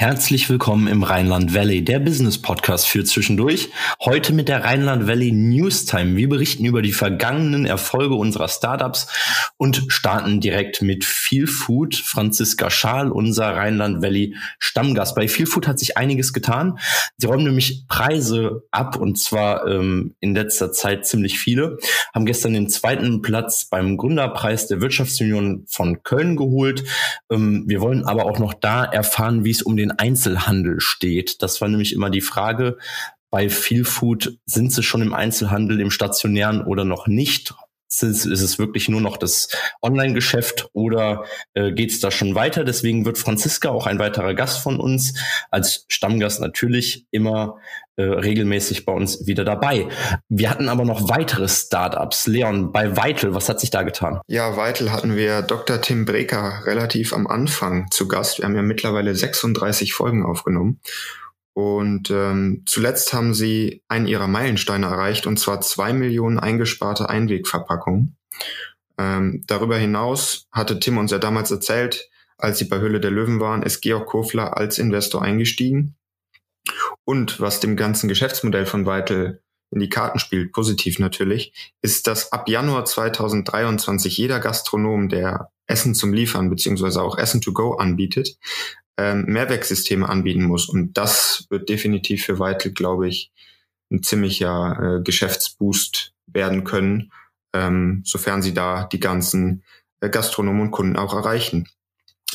Herzlich willkommen im Rheinland Valley, der Business Podcast für zwischendurch. Heute mit der Rheinland Valley News Time. Wir berichten über die vergangenen Erfolge unserer Startups und starten direkt mit Feel Food. Franziska Schaal, unser Rheinland Valley Stammgast. Bei Feel Food hat sich einiges getan. Sie räumen nämlich Preise ab und zwar ähm, in letzter Zeit ziemlich viele. Haben gestern den zweiten Platz beim Gründerpreis der Wirtschaftsunion von Köln geholt. Ähm, wir wollen aber auch noch da erfahren, wie es um den den Einzelhandel steht. Das war nämlich immer die Frage. Bei Feel Food sind sie schon im Einzelhandel, im stationären oder noch nicht? Ist, ist es wirklich nur noch das Online-Geschäft oder äh, geht es da schon weiter? Deswegen wird Franziska auch ein weiterer Gast von uns, als Stammgast natürlich immer äh, regelmäßig bei uns wieder dabei. Wir hatten aber noch weitere Startups. Leon, bei Vital, was hat sich da getan? Ja, Vital hatten wir Dr. Tim Breker relativ am Anfang zu Gast. Wir haben ja mittlerweile 36 Folgen aufgenommen. Und ähm, zuletzt haben sie einen ihrer Meilensteine erreicht, und zwar zwei Millionen eingesparte Einwegverpackungen. Ähm, darüber hinaus hatte Tim uns ja damals erzählt, als sie bei Höhle der Löwen waren, ist Georg Kofler als Investor eingestiegen. Und was dem ganzen Geschäftsmodell von Vital in die Karten spielt, positiv natürlich, ist, dass ab Januar 2023 jeder Gastronom, der Essen zum Liefern beziehungsweise auch Essen to go anbietet, ähm, Mehrwerksysteme anbieten muss. Und das wird definitiv für Vital, glaube ich, ein ziemlicher äh, Geschäftsboost werden können, ähm, sofern sie da die ganzen äh, Gastronomen und Kunden auch erreichen.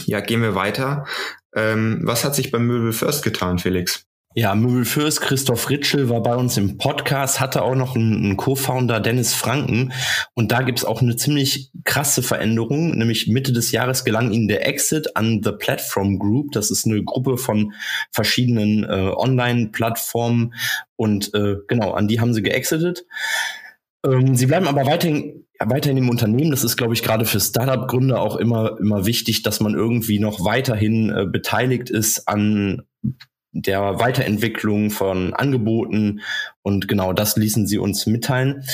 Ja, gehen wir weiter. Ähm, was hat sich beim Möbel First getan, Felix? Ja, Möbel Fürst, Christoph Ritschel war bei uns im Podcast, hatte auch noch einen, Co-Founder Dennis Franken. Und da gibt's auch eine ziemlich krasse Veränderung. Nämlich Mitte des Jahres gelang ihnen der Exit an The Platform Group. Das ist eine Gruppe von verschiedenen äh, Online-Plattformen. Und äh, genau, an die haben sie geexitet. Ähm, sie bleiben aber weiterhin weiterhin im Unternehmen. Das ist, glaube ich, gerade für Startup-Gründer auch immer, immer wichtig, dass man irgendwie noch weiterhin äh, beteiligt ist an der Weiterentwicklung von Angeboten und genau das ließen sie uns mitteilen.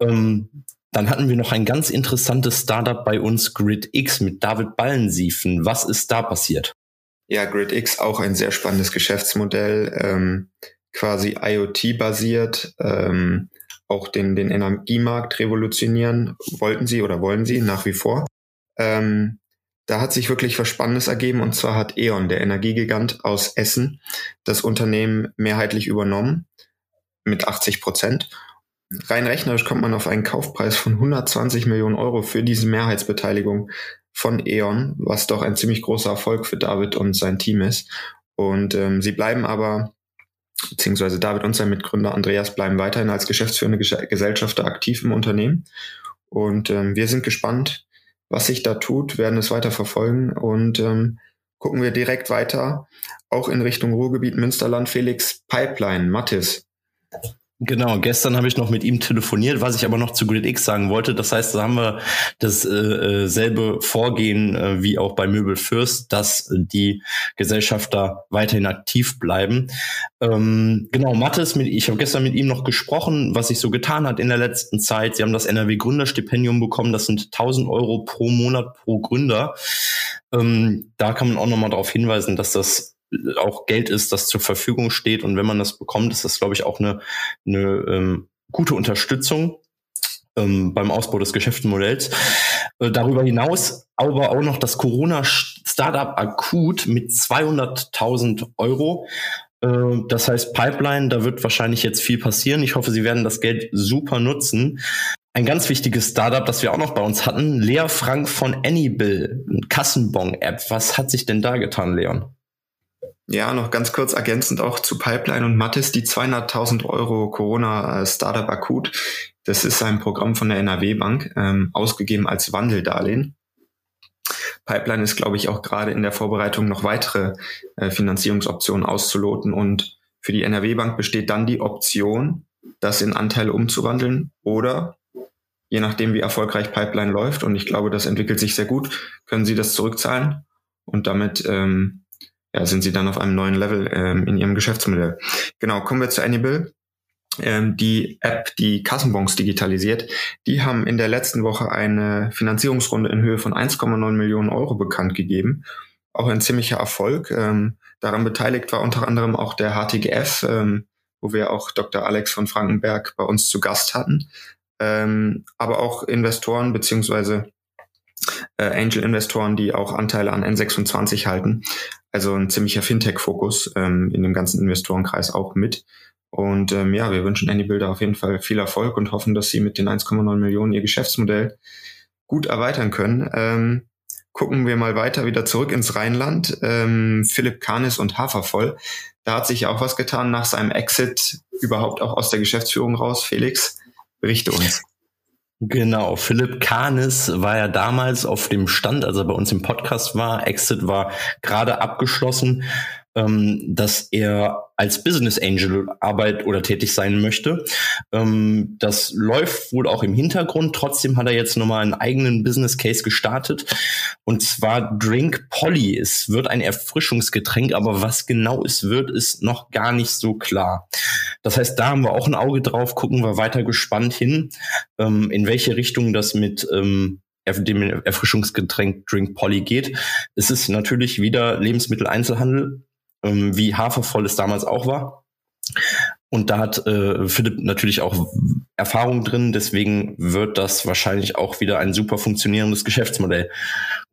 Ähm, dann hatten wir noch ein ganz interessantes Startup bei uns, GridX, mit David Ballensiefen. Was ist da passiert? Ja, GridX auch ein sehr spannendes Geschäftsmodell, ähm, quasi IoT-basiert, ähm, auch den, den Energiemarkt revolutionieren wollten sie oder wollen sie nach wie vor. Ähm, da hat sich wirklich was Spannendes ergeben und zwar hat E.ON, der Energiegigant aus Essen, das Unternehmen mehrheitlich übernommen mit 80 Prozent. Rein rechnerisch kommt man auf einen Kaufpreis von 120 Millionen Euro für diese Mehrheitsbeteiligung von E.ON, was doch ein ziemlich großer Erfolg für David und sein Team ist. Und ähm, sie bleiben aber, beziehungsweise David und sein Mitgründer Andreas bleiben weiterhin als geschäftsführende Gesellschafter aktiv im Unternehmen. Und ähm, wir sind gespannt, was sich da tut, werden es weiter verfolgen und ähm, gucken wir direkt weiter, auch in Richtung Ruhrgebiet Münsterland. Felix Pipeline, Mattis. Genau, gestern habe ich noch mit ihm telefoniert, was ich aber noch zu GridX sagen wollte. Das heißt, da haben wir dasselbe äh, äh Vorgehen äh, wie auch bei Möbel Fürst, dass die Gesellschafter weiterhin aktiv bleiben. Ähm, genau, Mattes, mit, ich habe gestern mit ihm noch gesprochen, was sich so getan hat in der letzten Zeit. Sie haben das NRW Gründerstipendium bekommen. Das sind 1000 Euro pro Monat pro Gründer. Ähm, da kann man auch nochmal darauf hinweisen, dass das auch Geld ist, das zur Verfügung steht. Und wenn man das bekommt, ist das, glaube ich, auch eine, eine ähm, gute Unterstützung ähm, beim Ausbau des Geschäftsmodells. Äh, darüber hinaus aber auch noch das Corona-Startup Akut mit 200.000 Euro. Äh, das heißt Pipeline, da wird wahrscheinlich jetzt viel passieren. Ich hoffe, Sie werden das Geld super nutzen. Ein ganz wichtiges Startup, das wir auch noch bei uns hatten, Lea Frank von Anybill, Kassenbon-App. Was hat sich denn da getan, Leon? Ja, noch ganz kurz ergänzend auch zu Pipeline und Mattis, die 200.000 Euro Corona äh, Startup Akut. Das ist ein Programm von der NRW Bank, ähm, ausgegeben als Wandeldarlehen. Pipeline ist, glaube ich, auch gerade in der Vorbereitung noch weitere äh, Finanzierungsoptionen auszuloten und für die NRW Bank besteht dann die Option, das in Anteile umzuwandeln oder je nachdem, wie erfolgreich Pipeline läuft, und ich glaube, das entwickelt sich sehr gut, können Sie das zurückzahlen und damit ähm, ja, sind Sie dann auf einem neuen Level ähm, in Ihrem Geschäftsmodell. Genau, kommen wir zu Anybill. Ähm, die App, die Kassenbons digitalisiert, die haben in der letzten Woche eine Finanzierungsrunde in Höhe von 1,9 Millionen Euro bekannt gegeben. Auch ein ziemlicher Erfolg. Ähm, daran beteiligt war unter anderem auch der HTGF, ähm, wo wir auch Dr. Alex von Frankenberg bei uns zu Gast hatten. Ähm, aber auch Investoren beziehungsweise äh, Angel-Investoren, die auch Anteile an N26 halten. Also ein ziemlicher Fintech-Fokus ähm, in dem ganzen Investorenkreis auch mit. Und ähm, ja, wir wünschen Anybuilder auf jeden Fall viel Erfolg und hoffen, dass sie mit den 1,9 Millionen ihr Geschäftsmodell gut erweitern können. Ähm, gucken wir mal weiter wieder zurück ins Rheinland. Ähm, Philipp Kahnis und Hafervoll. Da hat sich auch was getan nach seinem Exit überhaupt auch aus der Geschäftsführung raus. Felix, berichte uns. Genau, Philipp Kahnes war ja damals auf dem Stand, als er bei uns im Podcast war. Exit war gerade abgeschlossen ähm, dass er als Business Angel arbeit oder tätig sein möchte. Ähm, das läuft wohl auch im Hintergrund. Trotzdem hat er jetzt nochmal einen eigenen Business Case gestartet. Und zwar Drink Polly. Es wird ein Erfrischungsgetränk, aber was genau es wird, ist noch gar nicht so klar. Das heißt, da haben wir auch ein Auge drauf, gucken wir weiter gespannt hin, ähm, in welche Richtung das mit ähm, dem Erfrischungsgetränk Drink Polly geht. Es ist natürlich wieder Lebensmitteleinzelhandel, ähm, wie hafervoll es damals auch war. Und da hat äh, Philipp natürlich auch Erfahrung drin, deswegen wird das wahrscheinlich auch wieder ein super funktionierendes Geschäftsmodell.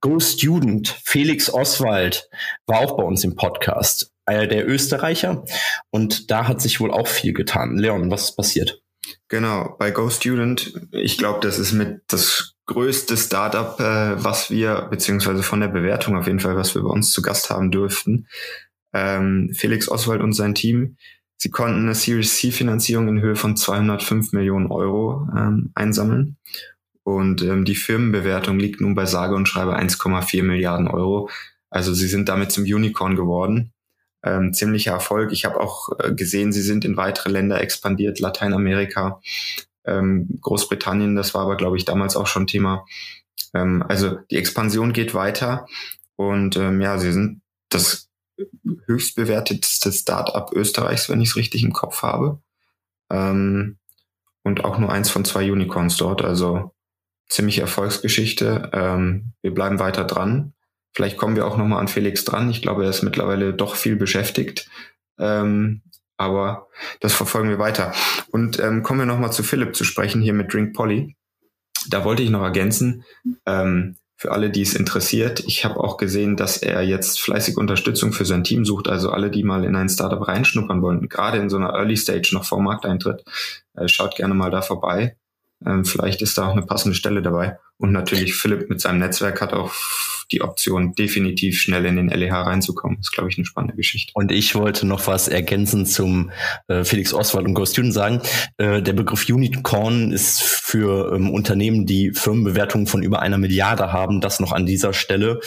Go Student, Felix Oswald war auch bei uns im Podcast, einer der Österreicher. Und da hat sich wohl auch viel getan. Leon, was ist passiert? Genau, bei Go Student, ich glaube, das ist mit das größte Startup, äh, was wir, beziehungsweise von der Bewertung auf jeden Fall, was wir bei uns zu Gast haben dürften ähm, Felix Oswald und sein Team. Sie konnten eine Series C Finanzierung in Höhe von 205 Millionen Euro ähm, einsammeln. Und ähm, die Firmenbewertung liegt nun bei sage und schreibe 1,4 Milliarden Euro. Also sie sind damit zum Unicorn geworden. Ähm, ziemlicher Erfolg. Ich habe auch äh, gesehen, sie sind in weitere Länder expandiert, Lateinamerika, ähm, Großbritannien, das war aber, glaube ich, damals auch schon Thema. Ähm, also die Expansion geht weiter und ähm, ja, sie sind das höchst bewertetste Startup Österreichs, wenn ich es richtig im Kopf habe. Ähm, und auch nur eins von zwei Unicorns dort, also ziemlich Erfolgsgeschichte. Ähm, wir bleiben weiter dran. Vielleicht kommen wir auch nochmal an Felix dran. Ich glaube, er ist mittlerweile doch viel beschäftigt. Ähm, aber das verfolgen wir weiter. Und ähm, kommen wir nochmal zu Philipp zu sprechen hier mit Drink Polly. Da wollte ich noch ergänzen, ähm, für alle, die es interessiert. Ich habe auch gesehen, dass er jetzt fleißig Unterstützung für sein Team sucht. Also alle, die mal in ein Startup reinschnuppern wollen, gerade in so einer Early Stage noch vor Markteintritt, äh, schaut gerne mal da vorbei. Ähm, vielleicht ist da auch eine passende Stelle dabei. Und natürlich Philipp mit seinem Netzwerk hat auch die Option, definitiv schnell in den LEH reinzukommen. Das ist, glaube ich, eine spannende Geschichte. Und ich wollte noch was ergänzen zum äh, Felix Oswald und Go Student sagen. Äh, der Begriff Unicorn ist für ähm, Unternehmen, die Firmenbewertungen von über einer Milliarde haben, das noch an dieser Stelle.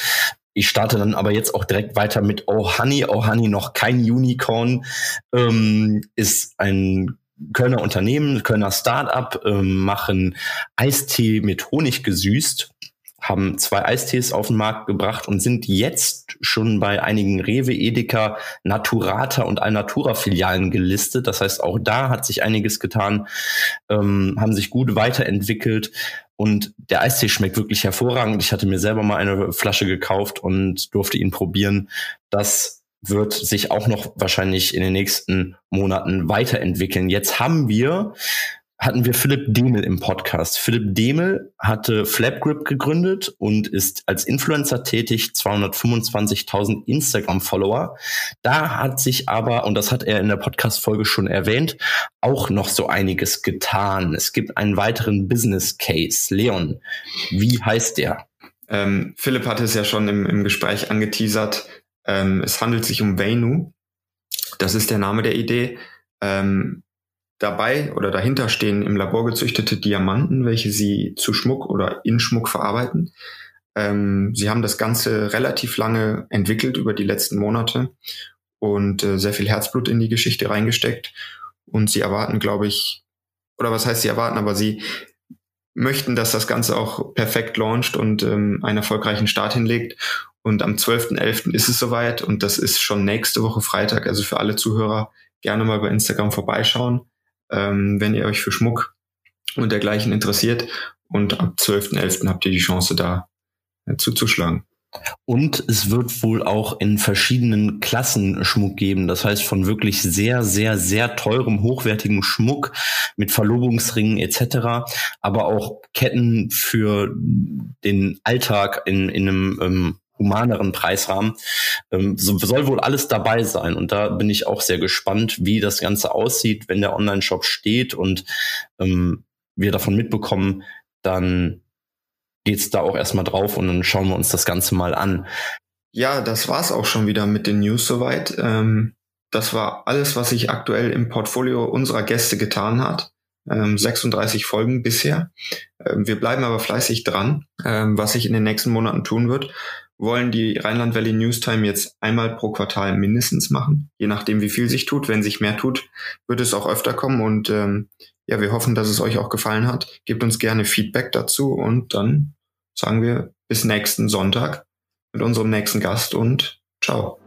Ich starte dann aber jetzt auch direkt weiter mit Oh Honey. Oh Honey noch kein Unicorn, ähm, ist ein Kölner Unternehmen, Kölner Startup, ähm, machen Eistee mit Honig gesüßt haben zwei Eistees auf den Markt gebracht und sind jetzt schon bei einigen Rewe, Edeka, Naturata und Alnatura Filialen gelistet. Das heißt, auch da hat sich einiges getan, ähm, haben sich gut weiterentwickelt und der Eistee schmeckt wirklich hervorragend. Ich hatte mir selber mal eine Flasche gekauft und durfte ihn probieren. Das wird sich auch noch wahrscheinlich in den nächsten Monaten weiterentwickeln. Jetzt haben wir hatten wir Philipp Demel im Podcast. Philipp Demel hatte Flapgrip gegründet und ist als Influencer tätig, 225.000 Instagram-Follower. Da hat sich aber, und das hat er in der Podcast-Folge schon erwähnt, auch noch so einiges getan. Es gibt einen weiteren Business Case. Leon, wie heißt der? Ähm, Philipp hatte es ja schon im, im Gespräch angeteasert. Ähm, es handelt sich um Veinu. Das ist der Name der Idee. Ähm, dabei oder dahinter stehen im Labor gezüchtete Diamanten, welche sie zu Schmuck oder in Schmuck verarbeiten. Ähm, sie haben das Ganze relativ lange entwickelt über die letzten Monate und äh, sehr viel Herzblut in die Geschichte reingesteckt. Und sie erwarten, glaube ich, oder was heißt sie erwarten, aber sie möchten, dass das Ganze auch perfekt launcht und ähm, einen erfolgreichen Start hinlegt. Und am 12.11. ist es soweit und das ist schon nächste Woche Freitag. Also für alle Zuhörer gerne mal bei Instagram vorbeischauen, ähm, wenn ihr euch für Schmuck und dergleichen interessiert. Und ab 12.11. habt ihr die Chance da äh, zuzuschlagen. Und es wird wohl auch in verschiedenen Klassen Schmuck geben. Das heißt von wirklich sehr, sehr, sehr teurem, hochwertigem Schmuck mit Verlobungsringen etc. Aber auch Ketten für den Alltag in, in einem ähm, humaneren Preisrahmen. Ähm, so, soll wohl alles dabei sein. Und da bin ich auch sehr gespannt, wie das Ganze aussieht, wenn der Online-Shop steht und ähm, wir davon mitbekommen, dann geht's da auch erstmal drauf und dann schauen wir uns das Ganze mal an. Ja, das war's auch schon wieder mit den News soweit. Ähm, das war alles, was sich aktuell im Portfolio unserer Gäste getan hat. Ähm, 36 Folgen bisher. Ähm, wir bleiben aber fleißig dran, ähm, was sich in den nächsten Monaten tun wird. Wollen die Rheinland Valley Newstime jetzt einmal pro Quartal mindestens machen, je nachdem wie viel sich tut. Wenn sich mehr tut, wird es auch öfter kommen und ähm, ja, wir hoffen, dass es euch auch gefallen hat. Gebt uns gerne Feedback dazu und dann sagen wir bis nächsten Sonntag mit unserem nächsten Gast und ciao.